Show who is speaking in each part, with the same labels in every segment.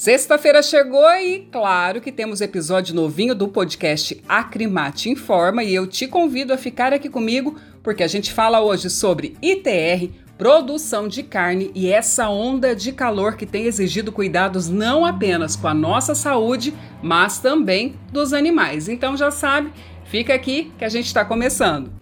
Speaker 1: Sexta-feira chegou e, claro, que temos episódio novinho do podcast Acrimate Informa e eu te convido a ficar aqui comigo porque a gente fala hoje sobre ITR, produção de carne e essa onda de calor que tem exigido cuidados não apenas com a nossa saúde, mas também dos animais. Então já sabe, fica aqui que a gente está começando.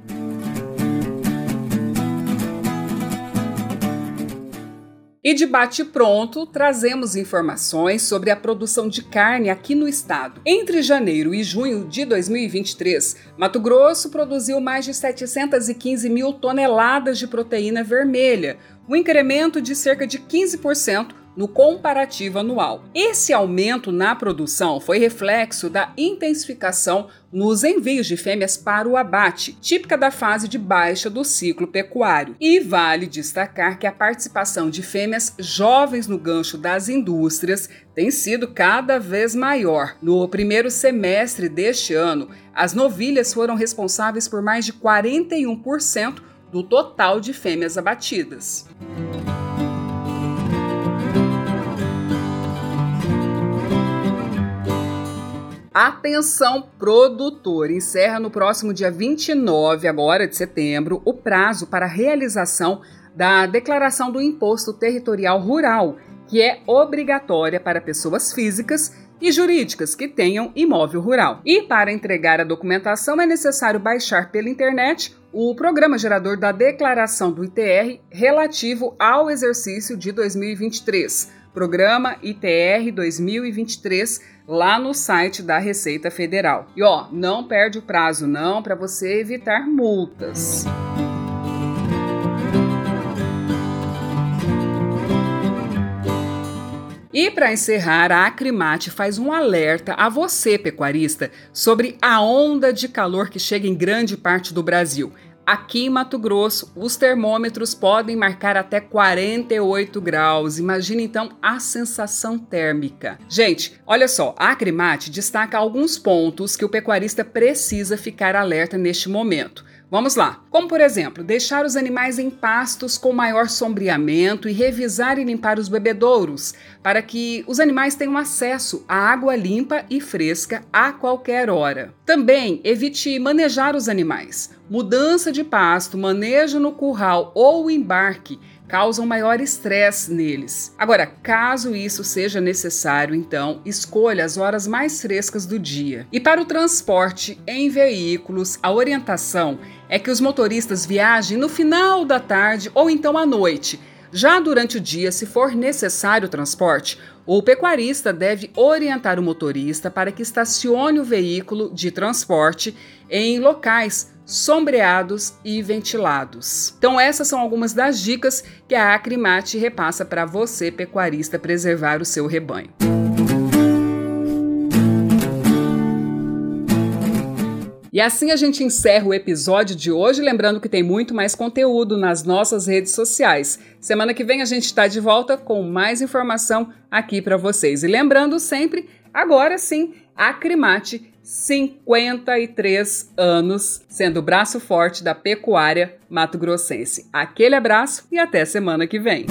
Speaker 1: E de bate-pronto, trazemos informações sobre a produção de carne aqui no estado. Entre janeiro e junho de 2023, Mato Grosso produziu mais de 715 mil toneladas de proteína vermelha, um incremento de cerca de 15% no comparativo anual. Esse aumento na produção foi reflexo da intensificação nos envios de fêmeas para o abate, típica da fase de baixa do ciclo pecuário. E vale destacar que a participação de fêmeas jovens no gancho das indústrias tem sido cada vez maior. No primeiro semestre deste ano, as novilhas foram responsáveis por mais de 41% do total de fêmeas abatidas. Atenção produtor, encerra no próximo dia 29 agora de setembro o prazo para realização da declaração do imposto territorial rural, que é obrigatória para pessoas físicas e jurídicas que tenham imóvel rural. E para entregar a documentação é necessário baixar pela internet o programa gerador da declaração do ITR relativo ao exercício de 2023 Programa ITR 2023 lá no site da Receita Federal. E ó, não perde o prazo não para você evitar multas. E para encerrar, a Acrimate faz um alerta a você, pecuarista, sobre a onda de calor que chega em grande parte do Brasil. Aqui em Mato Grosso, os termômetros podem marcar até 48 graus. Imagine então a sensação térmica. Gente, olha só, a Acrimate destaca alguns pontos que o pecuarista precisa ficar alerta neste momento. Vamos lá. Como, por exemplo, deixar os animais em pastos com maior sombreamento e revisar e limpar os bebedouros, para que os animais tenham acesso à água limpa e fresca a qualquer hora. Também evite manejar os animais. Mudança de pasto, manejo no curral ou embarque causam maior estresse neles. Agora, caso isso seja necessário, então escolha as horas mais frescas do dia. E para o transporte em veículos, a orientação é que os motoristas viajem no final da tarde ou então à noite. Já durante o dia, se for necessário transporte, o pecuarista deve orientar o motorista para que estacione o veículo de transporte em locais sombreados e ventilados. Então essas são algumas das dicas que a Acrimate repassa para você pecuarista preservar o seu rebanho. E assim a gente encerra o episódio de hoje, lembrando que tem muito mais conteúdo nas nossas redes sociais. Semana que vem a gente está de volta com mais informação aqui para vocês. E lembrando sempre, agora sim, Acrimate 53 anos, sendo o braço forte da pecuária mato-grossense. Aquele abraço e até semana que vem.